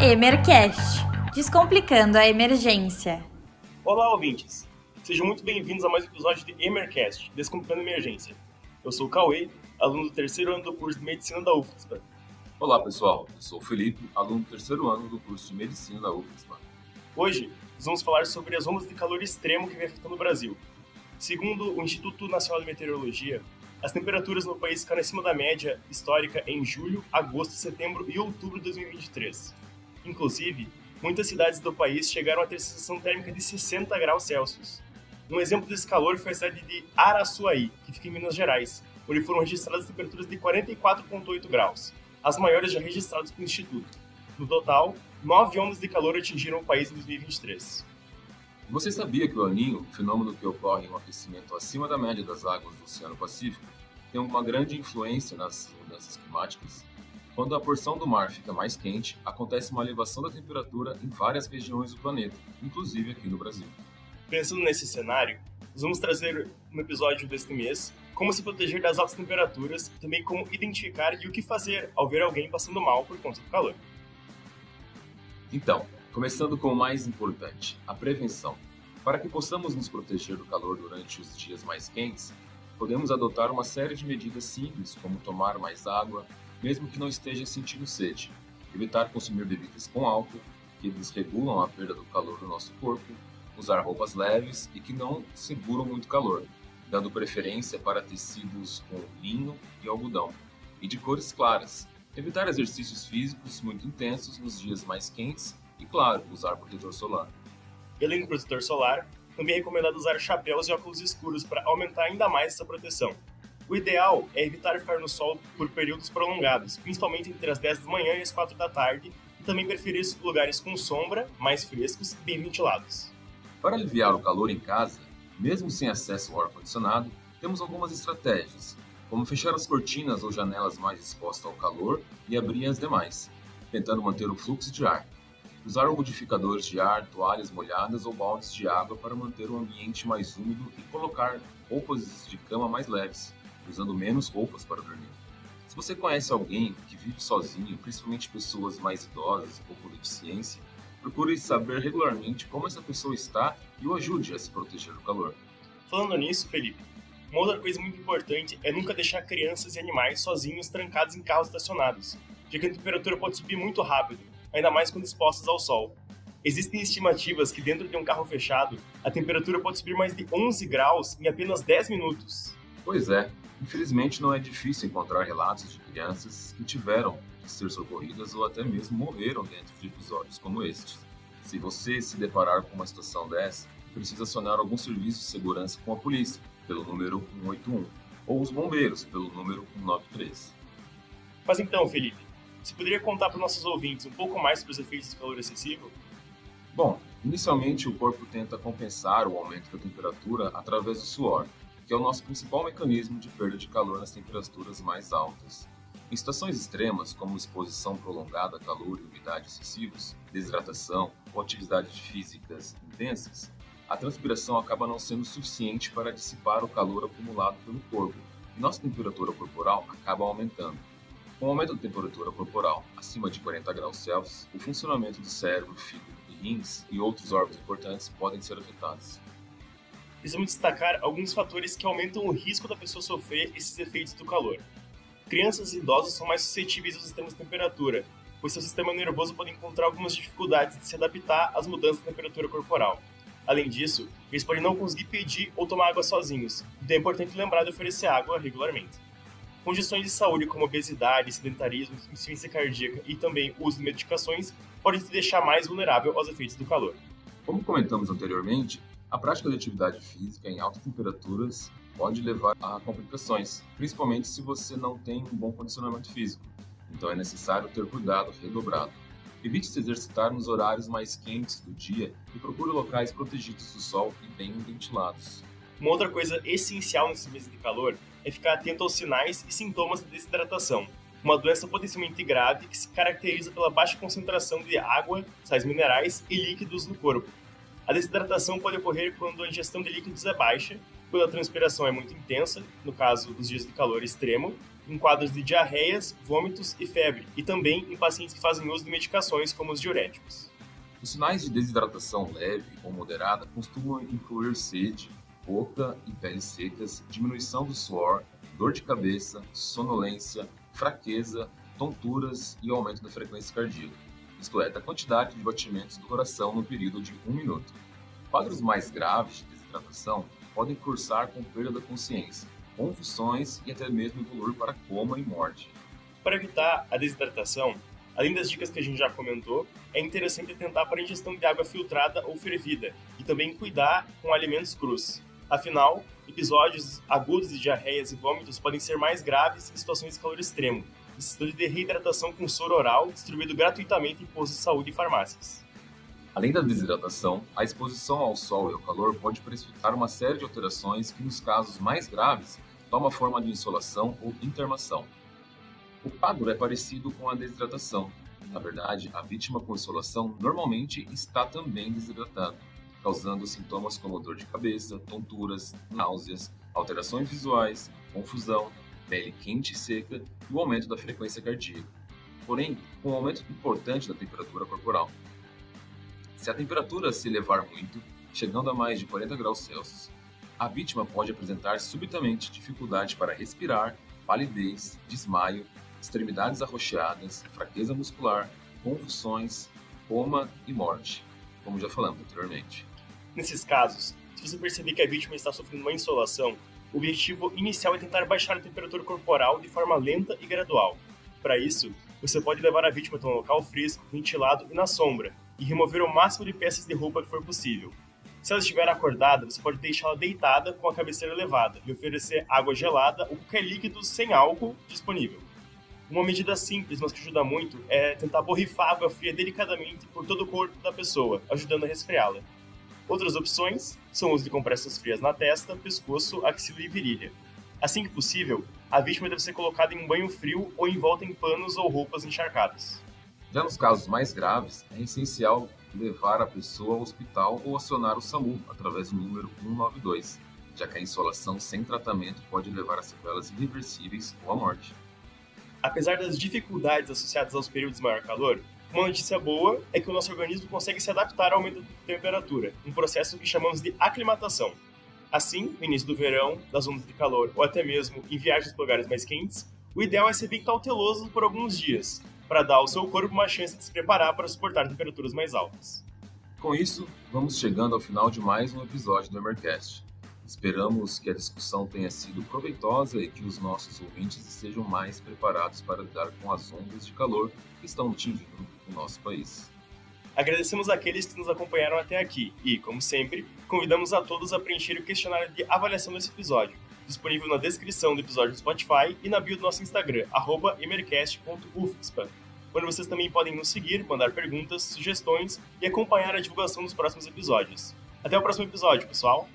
Emercast Descomplicando a emergência. Olá, ouvintes! Sejam muito bem-vindos a mais um episódio de Emercast Descomplicando a Emergência. Eu sou o Cauê, aluno do terceiro ano do curso de Medicina da UFSPA. Olá, pessoal. Eu sou o Felipe, aluno do terceiro ano do curso de Medicina da UFSPA. Hoje, nós vamos falar sobre as ondas de calor extremo que vem afetando o Brasil. Segundo o Instituto Nacional de Meteorologia, as temperaturas no país ficaram acima da média histórica em julho, agosto, setembro e outubro de 2023. Inclusive, muitas cidades do país chegaram a ter sensação térmica de 60 graus Celsius. Um exemplo desse calor foi a cidade de Araçuaí, que fica em Minas Gerais, onde foram registradas temperaturas de 44,8 graus, as maiores já registradas pelo Instituto. No total, nove ondas de calor atingiram o país em 2023. Você sabia que o Aninho, fenômeno que ocorre em um aquecimento acima da média das águas do Oceano Pacífico, tem uma grande influência nas mudanças climáticas? Quando a porção do mar fica mais quente, acontece uma elevação da temperatura em várias regiões do planeta, inclusive aqui no Brasil. Pensando nesse cenário, nós vamos trazer no episódio deste mês como se proteger das altas temperaturas também como identificar e o que fazer ao ver alguém passando mal por conta do calor. Então, Começando com o mais importante, a prevenção. Para que possamos nos proteger do calor durante os dias mais quentes, podemos adotar uma série de medidas simples, como tomar mais água, mesmo que não esteja sentindo sede, evitar consumir bebidas com álcool, que desregulam a perda do calor do nosso corpo, usar roupas leves e que não seguram muito calor, dando preferência para tecidos com linho e algodão, e de cores claras. Evitar exercícios físicos muito intensos nos dias mais quentes e, claro, usar protetor solar. E além do protetor solar, também é recomendado usar chapéus e óculos escuros para aumentar ainda mais essa proteção. O ideal é evitar ficar no sol por períodos prolongados, principalmente entre as 10 da manhã e as 4 da tarde, e também preferir lugares com sombra, mais frescos e bem ventilados. Para aliviar o calor em casa, mesmo sem acesso ao ar-condicionado, temos algumas estratégias, como fechar as cortinas ou janelas mais expostas ao calor e abrir as demais, tentando manter o fluxo de ar. Usar umidificadores de ar, toalhas molhadas ou baldes de água para manter o ambiente mais úmido e colocar roupas de cama mais leves, usando menos roupas para dormir. Se você conhece alguém que vive sozinho, principalmente pessoas mais idosas ou com deficiência, procure saber regularmente como essa pessoa está e o ajude a se proteger do calor. Falando nisso, Felipe, uma outra coisa muito importante é nunca deixar crianças e animais sozinhos trancados em carros estacionados, já que a temperatura pode subir muito rápido ainda mais quando expostos ao sol. Existem estimativas que dentro de um carro fechado, a temperatura pode subir mais de 11 graus em apenas 10 minutos. Pois é, infelizmente não é difícil encontrar relatos de crianças que tiveram que ser socorridas ou até mesmo morreram dentro de episódios como estes. Se você se deparar com uma situação dessa, precisa acionar algum serviço de segurança com a polícia, pelo número 181, ou os bombeiros, pelo número 193. Mas então, Felipe, você poderia contar para os nossos ouvintes um pouco mais sobre os efeitos do calor excessivo? Bom, inicialmente o corpo tenta compensar o aumento da temperatura através do suor, que é o nosso principal mecanismo de perda de calor nas temperaturas mais altas. Em situações extremas, como exposição prolongada a calor e umidade excessivos, desidratação ou atividades físicas intensas, a transpiração acaba não sendo suficiente para dissipar o calor acumulado pelo corpo e nossa temperatura corporal acaba aumentando. Com o aumento da temperatura corporal acima de 40 graus Celsius, o funcionamento do cérebro, fígado e rins e outros órgãos importantes podem ser afetados. Precisamos destacar alguns fatores que aumentam o risco da pessoa sofrer esses efeitos do calor. Crianças e idosos são mais suscetíveis aos extremos de temperatura, pois seu sistema nervoso pode encontrar algumas dificuldades de se adaptar às mudanças da temperatura corporal. Além disso, eles podem não conseguir pedir ou tomar água sozinhos, então é importante lembrar de oferecer água regularmente. Condições de saúde como obesidade, sedentarismo, insuficiência cardíaca e também uso de medicações podem te deixar mais vulnerável aos efeitos do calor. Como comentamos anteriormente, a prática de atividade física em altas temperaturas pode levar a complicações, principalmente se você não tem um bom condicionamento físico. Então é necessário ter cuidado redobrado. Evite se exercitar nos horários mais quentes do dia e procure locais protegidos do sol e bem ventilados. Uma outra coisa essencial nesses meses de calor é ficar atento aos sinais e sintomas de desidratação, uma doença potencialmente grave que se caracteriza pela baixa concentração de água, sais minerais e líquidos no corpo. A desidratação pode ocorrer quando a ingestão de líquidos é baixa, quando a transpiração é muito intensa, no caso dos dias de calor extremo, em quadros de diarreias, vômitos e febre, e também em pacientes que fazem uso de medicações como os diuréticos. Os sinais de desidratação leve ou moderada costumam incluir sede, boca e peles secas, diminuição do suor, dor de cabeça, sonolência, fraqueza, tonturas e aumento da frequência cardíaca, isto é, da quantidade de batimentos do coração no período de um minuto. Quadros mais graves de desidratação podem cursar com perda da consciência, convulsões e até mesmo evoluir para coma e morte. Para evitar a desidratação, além das dicas que a gente já comentou, é interessante tentar para a ingestão de água filtrada ou fervida e também cuidar com alimentos crus. Afinal, episódios agudos de diarreias e vômitos podem ser mais graves em situações de calor extremo, necessitando de reidratação com soro oral distribuído gratuitamente em postos de saúde e farmácias. Além da desidratação, a exposição ao sol e ao calor pode precipitar uma série de alterações que, nos casos mais graves, toma forma de insolação ou intermação. O quadro é parecido com a desidratação. Na verdade, a vítima com insolação normalmente está também desidratada, causando sintomas como dor de cabeça, tonturas, náuseas, alterações visuais, confusão, pele quente e seca e o aumento da frequência cardíaca. Porém, com um aumento importante da temperatura corporal. Se a temperatura se elevar muito, chegando a mais de 40 graus Celsius, a vítima pode apresentar subitamente dificuldade para respirar, palidez, desmaio, extremidades arroxeadas, fraqueza muscular, convulsões, coma e morte, como já falamos anteriormente. Nesses casos, se você perceber que a vítima está sofrendo uma insolação, o objetivo inicial é tentar baixar a temperatura corporal de forma lenta e gradual. Para isso, você pode levar a vítima a um local fresco, ventilado e na sombra, e remover o máximo de peças de roupa que for possível, se ela estiver acordada, você pode deixá-la deitada com a cabeceira elevada e oferecer água gelada ou qualquer líquido sem álcool disponível. Uma medida simples, mas que ajuda muito, é tentar borrifar água fria delicadamente por todo o corpo da pessoa, ajudando a resfriá-la. Outras opções são o uso de compressas frias na testa, pescoço, axila e virilha. Assim que possível, a vítima deve ser colocada em um banho frio ou envolta em panos ou roupas encharcadas. Já nos casos mais graves, é essencial levar a pessoa ao hospital ou acionar o SAMU através do número 192, já que a insolação sem tratamento pode levar a sequelas irreversíveis ou à morte. Apesar das dificuldades associadas aos períodos de maior calor, uma notícia boa é que o nosso organismo consegue se adaptar ao aumento da temperatura, um processo que chamamos de aclimatação. Assim, no início do verão, das ondas de calor ou até mesmo em viagens para lugares mais quentes, o ideal é ser bem cauteloso por alguns dias, para dar ao seu corpo uma chance de se preparar para suportar temperaturas mais altas. Com isso, vamos chegando ao final de mais um episódio do Emercast. Esperamos que a discussão tenha sido proveitosa e que os nossos ouvintes estejam mais preparados para lidar com as ondas de calor que estão atingindo o nosso país. Agradecemos aqueles que nos acompanharam até aqui e, como sempre, convidamos a todos a preencher o questionário de avaliação desse episódio, disponível na descrição do episódio do Spotify e na bio do nosso Instagram, emercast.ufspa, onde vocês também podem nos seguir, mandar perguntas, sugestões e acompanhar a divulgação dos próximos episódios. Até o próximo episódio, pessoal!